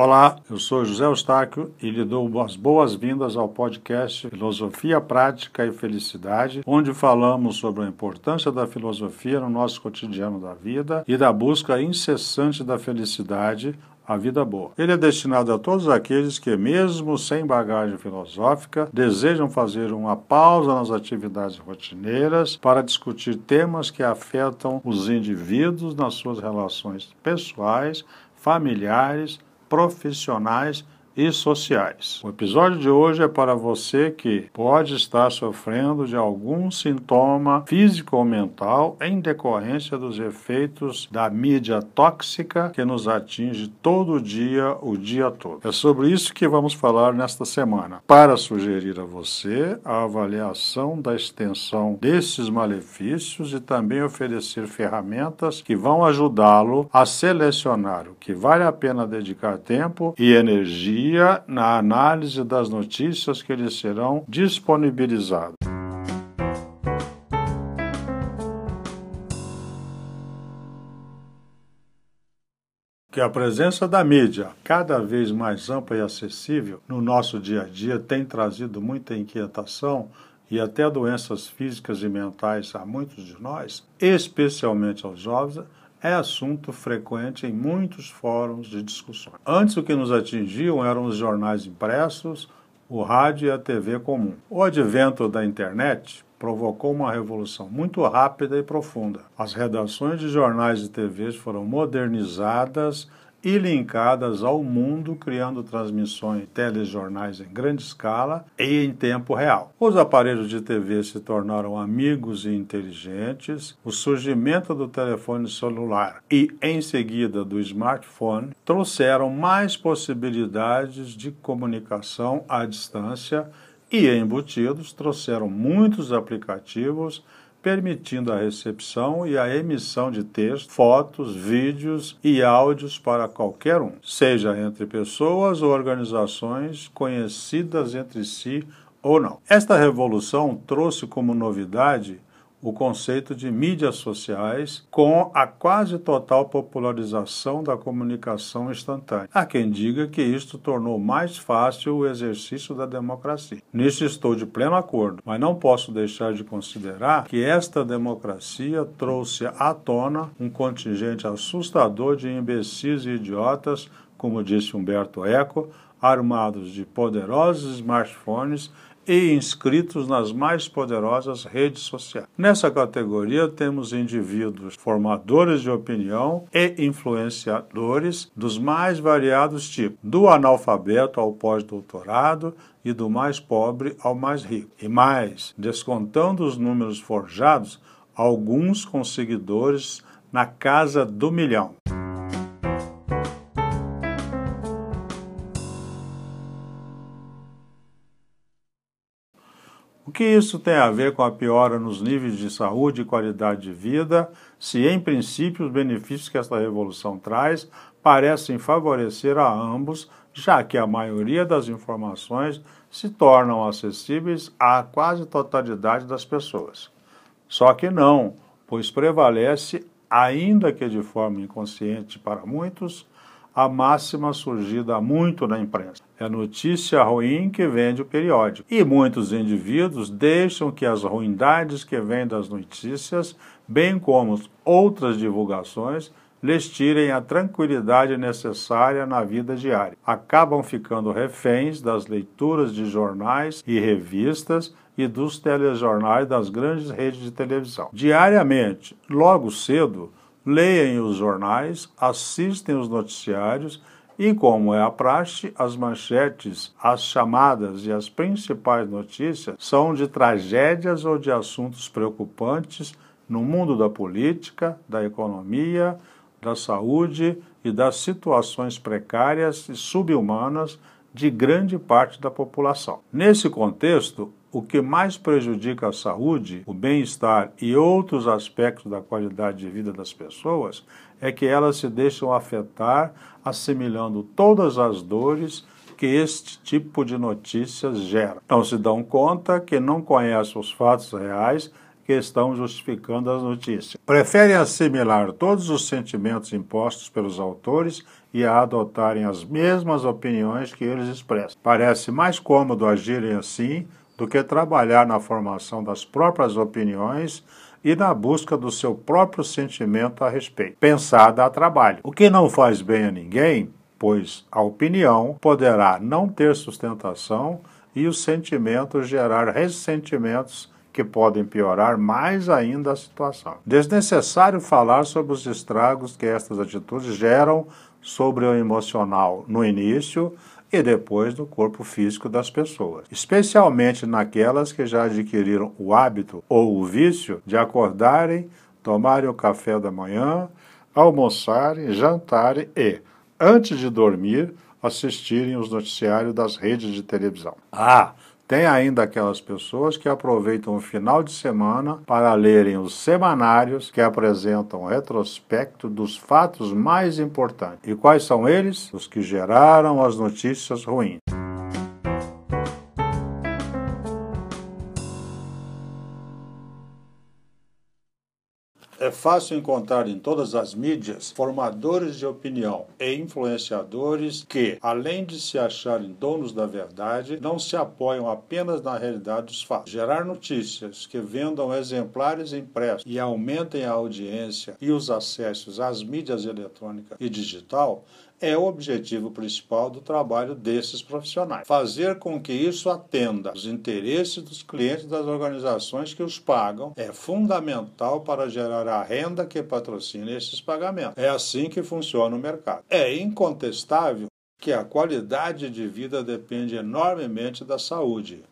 Olá, eu sou José Eustáquio e lhe dou as boas-vindas ao podcast Filosofia Prática e Felicidade, onde falamos sobre a importância da filosofia no nosso cotidiano da vida e da busca incessante da felicidade, a vida boa. Ele é destinado a todos aqueles que, mesmo sem bagagem filosófica, desejam fazer uma pausa nas atividades rotineiras para discutir temas que afetam os indivíduos nas suas relações pessoais, familiares, profissionais e sociais. O episódio de hoje é para você que pode estar sofrendo de algum sintoma físico ou mental em decorrência dos efeitos da mídia tóxica que nos atinge todo dia, o dia todo. É sobre isso que vamos falar nesta semana, para sugerir a você a avaliação da extensão desses malefícios e também oferecer ferramentas que vão ajudá-lo a selecionar o que vale a pena dedicar tempo e energia dia na análise das notícias que lhes serão disponibilizadas. que a presença da mídia, cada vez mais ampla e acessível no nosso dia a dia, tem trazido muita inquietação e até doenças físicas e mentais a muitos de nós, especialmente aos jovens, é assunto frequente em muitos fóruns de discussão. Antes o que nos atingiam eram os jornais impressos, o rádio e a TV comum. O advento da internet provocou uma revolução muito rápida e profunda. As redações de jornais e TVs foram modernizadas e linkadas ao mundo, criando transmissões telejornais em grande escala e em tempo real. Os aparelhos de TV se tornaram amigos e inteligentes, o surgimento do telefone celular e, em seguida, do smartphone trouxeram mais possibilidades de comunicação à distância e, embutidos, trouxeram muitos aplicativos permitindo a recepção e a emissão de texto, fotos, vídeos e áudios para qualquer um, seja entre pessoas ou organizações conhecidas entre si ou não. Esta revolução trouxe como novidade o conceito de mídias sociais com a quase total popularização da comunicação instantânea. Há quem diga que isto tornou mais fácil o exercício da democracia. Nisso estou de pleno acordo, mas não posso deixar de considerar que esta democracia trouxe à tona um contingente assustador de imbecis e idiotas, como disse Humberto Eco, armados de poderosos smartphones e inscritos nas mais poderosas redes sociais. Nessa categoria temos indivíduos formadores de opinião e influenciadores dos mais variados tipos, do analfabeto ao pós-doutorado e do mais pobre ao mais rico. E mais, descontando os números forjados, alguns com seguidores na casa do milhão. Que isso tem a ver com a piora nos níveis de saúde e qualidade de vida, se em princípio os benefícios que esta revolução traz parecem favorecer a ambos, já que a maioria das informações se tornam acessíveis à quase totalidade das pessoas. Só que não, pois prevalece, ainda que de forma inconsciente para muitos, a máxima surgida muito na imprensa. É notícia ruim que vende o periódico. E muitos indivíduos deixam que as ruindades que vêm das notícias, bem como outras divulgações, lhes tirem a tranquilidade necessária na vida diária. Acabam ficando reféns das leituras de jornais e revistas e dos telejornais das grandes redes de televisão. Diariamente, logo cedo, leem os jornais, assistem os noticiários e, como é a praxe, as manchetes, as chamadas e as principais notícias são de tragédias ou de assuntos preocupantes no mundo da política, da economia, da saúde e das situações precárias e subhumanas de grande parte da população. Nesse contexto, o que mais prejudica a saúde, o bem-estar e outros aspectos da qualidade de vida das pessoas é que elas se deixam afetar, assimilando todas as dores que este tipo de notícias gera. Não se dão conta que não conhecem os fatos reais que estão justificando as notícias. Preferem assimilar todos os sentimentos impostos pelos autores e a adotarem as mesmas opiniões que eles expressam. Parece mais cômodo agirem assim do que trabalhar na formação das próprias opiniões e na busca do seu próprio sentimento a respeito. Pensada a trabalho. O que não faz bem a ninguém, pois a opinião poderá não ter sustentação e o sentimento gerar ressentimentos que podem piorar mais ainda a situação. Desnecessário falar sobre os estragos que estas atitudes geram sobre o emocional no início e depois no corpo físico das pessoas, especialmente naquelas que já adquiriram o hábito ou o vício de acordarem, tomarem o café da manhã, almoçarem, jantarem e, antes de dormir, assistirem os noticiários das redes de televisão. Ah, tem ainda aquelas pessoas que aproveitam o final de semana para lerem os semanários que apresentam retrospecto dos fatos mais importantes. E quais são eles? Os que geraram as notícias ruins. É fácil encontrar em todas as mídias formadores de opinião e influenciadores que, além de se acharem donos da verdade, não se apoiam apenas na realidade dos fatos. Gerar notícias que vendam exemplares impressos e aumentem a audiência e os acessos às mídias eletrônica e digital é o objetivo principal do trabalho desses profissionais. Fazer com que isso atenda aos interesses dos clientes das organizações que os pagam é fundamental para gerar a renda que patrocina esses pagamentos. É assim que funciona o mercado. É incontestável que a qualidade de vida depende enormemente da saúde,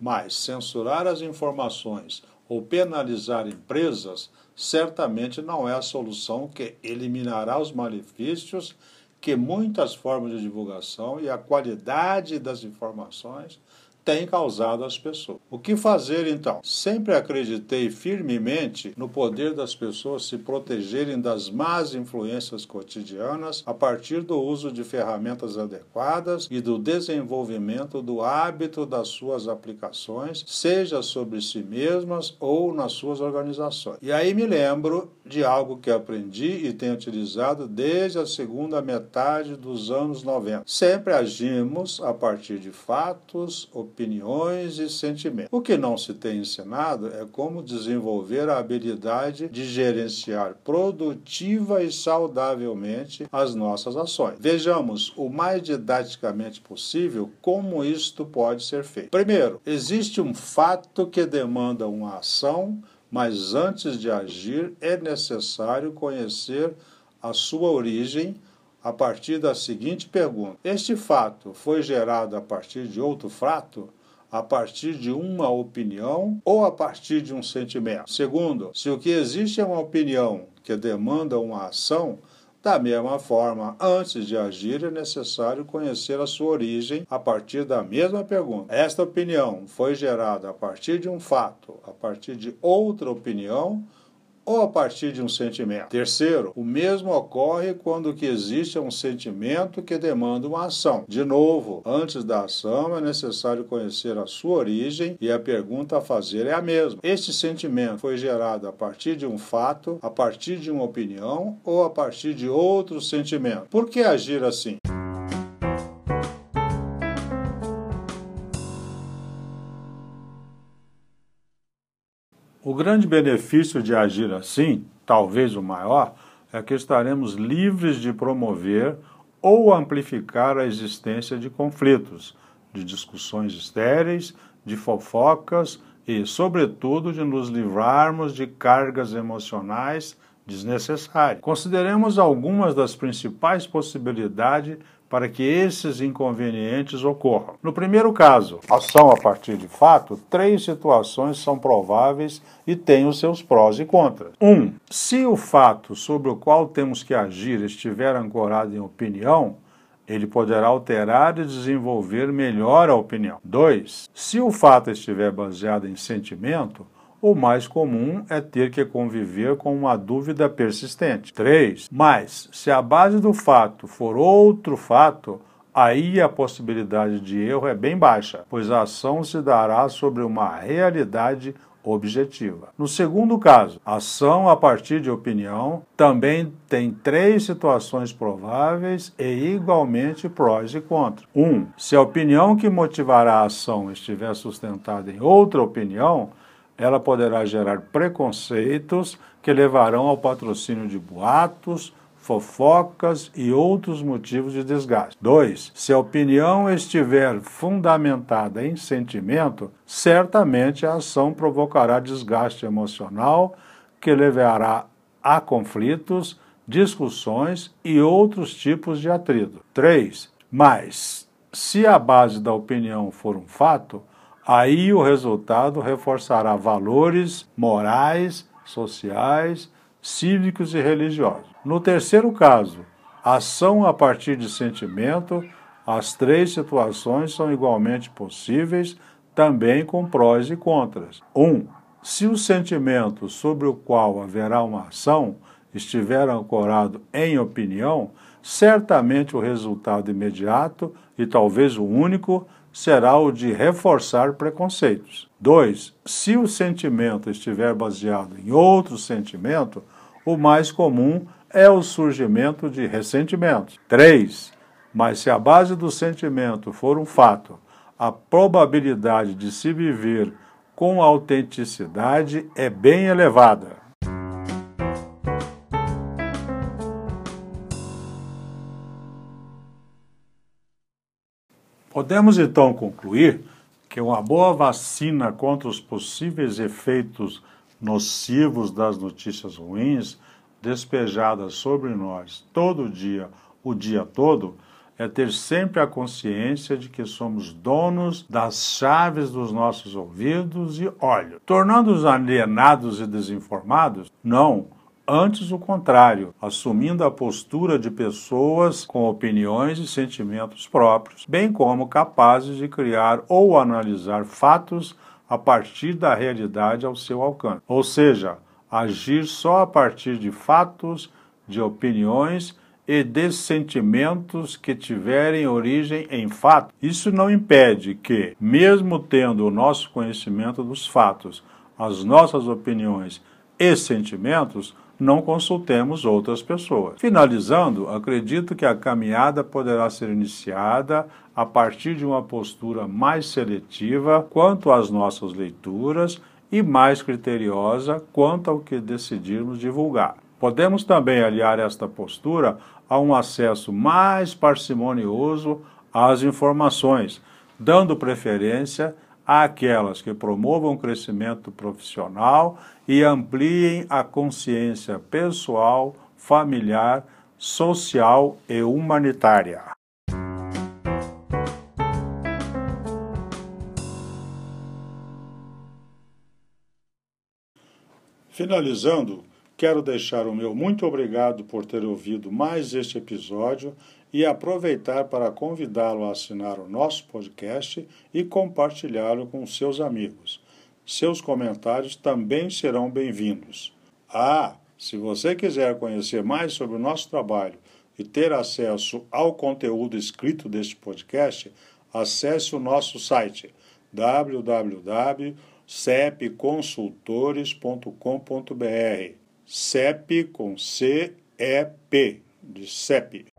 mas censurar as informações ou penalizar empresas certamente não é a solução que eliminará os malefícios que muitas formas de divulgação e a qualidade das informações tem causado às pessoas. O que fazer então? Sempre acreditei firmemente no poder das pessoas se protegerem das más influências cotidianas a partir do uso de ferramentas adequadas e do desenvolvimento do hábito das suas aplicações, seja sobre si mesmas ou nas suas organizações. E aí me lembro de algo que aprendi e tenho utilizado desde a segunda metade dos anos 90. Sempre agimos a partir de fatos, opiniões e sentimentos. O que não se tem ensinado é como desenvolver a habilidade de gerenciar produtiva e saudavelmente as nossas ações. Vejamos o mais didaticamente possível como isto pode ser feito. Primeiro, existe um fato que demanda uma ação, mas antes de agir é necessário conhecer a sua origem a partir da seguinte pergunta: Este fato foi gerado a partir de outro fato? A partir de uma opinião ou a partir de um sentimento? Segundo, se o que existe é uma opinião que demanda uma ação, da mesma forma, antes de agir, é necessário conhecer a sua origem a partir da mesma pergunta. Esta opinião foi gerada a partir de um fato, a partir de outra opinião ou a partir de um sentimento. Terceiro, o mesmo ocorre quando que existe é um sentimento que demanda uma ação. De novo, antes da ação é necessário conhecer a sua origem e a pergunta a fazer é a mesma. Este sentimento foi gerado a partir de um fato, a partir de uma opinião ou a partir de outro sentimento. Por que agir assim? O grande benefício de agir assim, talvez o maior, é que estaremos livres de promover ou amplificar a existência de conflitos, de discussões estéreis, de fofocas e, sobretudo, de nos livrarmos de cargas emocionais desnecessárias. Consideremos algumas das principais possibilidades para que esses inconvenientes ocorram. No primeiro caso, ação a partir de fato, três situações são prováveis e têm os seus prós e contras. Um, se o fato sobre o qual temos que agir estiver ancorado em opinião, ele poderá alterar e desenvolver melhor a opinião. Dois, se o fato estiver baseado em sentimento, o mais comum é ter que conviver com uma dúvida persistente. 3. Mas, se a base do fato for outro fato, aí a possibilidade de erro é bem baixa, pois a ação se dará sobre uma realidade objetiva. No segundo caso, ação a partir de opinião também tem três situações prováveis e igualmente prós e contras. 1. Um, se a opinião que motivará a ação estiver sustentada em outra opinião, ela poderá gerar preconceitos que levarão ao patrocínio de boatos, fofocas e outros motivos de desgaste. 2. Se a opinião estiver fundamentada em sentimento, certamente a ação provocará desgaste emocional que levará a conflitos, discussões e outros tipos de atrito. 3. Mas, se a base da opinião for um fato, aí o resultado reforçará valores morais, sociais, cívicos e religiosos. No terceiro caso, ação a partir de sentimento, as três situações são igualmente possíveis, também com prós e contras. 1. Um, se o sentimento sobre o qual haverá uma ação estiver ancorado em opinião, certamente o resultado imediato e talvez o único será o de reforçar preconceitos. 2. Se o sentimento estiver baseado em outro sentimento, o mais comum é o surgimento de ressentimentos. 3. Mas se a base do sentimento for um fato, a probabilidade de se viver com autenticidade é bem elevada. Podemos então concluir que uma boa vacina contra os possíveis efeitos nocivos das notícias ruins despejadas sobre nós todo dia, o dia todo, é ter sempre a consciência de que somos donos das chaves dos nossos ouvidos e olhos. Tornando-os alienados e desinformados? Não. Antes o contrário, assumindo a postura de pessoas com opiniões e sentimentos próprios, bem como capazes de criar ou analisar fatos a partir da realidade ao seu alcance. Ou seja, agir só a partir de fatos, de opiniões e de sentimentos que tiverem origem em fato. Isso não impede que, mesmo tendo o nosso conhecimento dos fatos, as nossas opiniões e sentimentos, não consultemos outras pessoas. Finalizando, acredito que a caminhada poderá ser iniciada a partir de uma postura mais seletiva quanto às nossas leituras e mais criteriosa quanto ao que decidirmos divulgar. Podemos também aliar esta postura a um acesso mais parcimonioso às informações, dando preferência àquelas que promovam o crescimento profissional e ampliem a consciência pessoal, familiar, social e humanitária. Finalizando, quero deixar o meu muito obrigado por ter ouvido mais este episódio e aproveitar para convidá-lo a assinar o nosso podcast e compartilhá-lo com seus amigos. Seus comentários também serão bem-vindos. Ah, se você quiser conhecer mais sobre o nosso trabalho e ter acesso ao conteúdo escrito deste podcast, acesse o nosso site www cepconsultores.com.br. CEP com C-E-P, de CEP.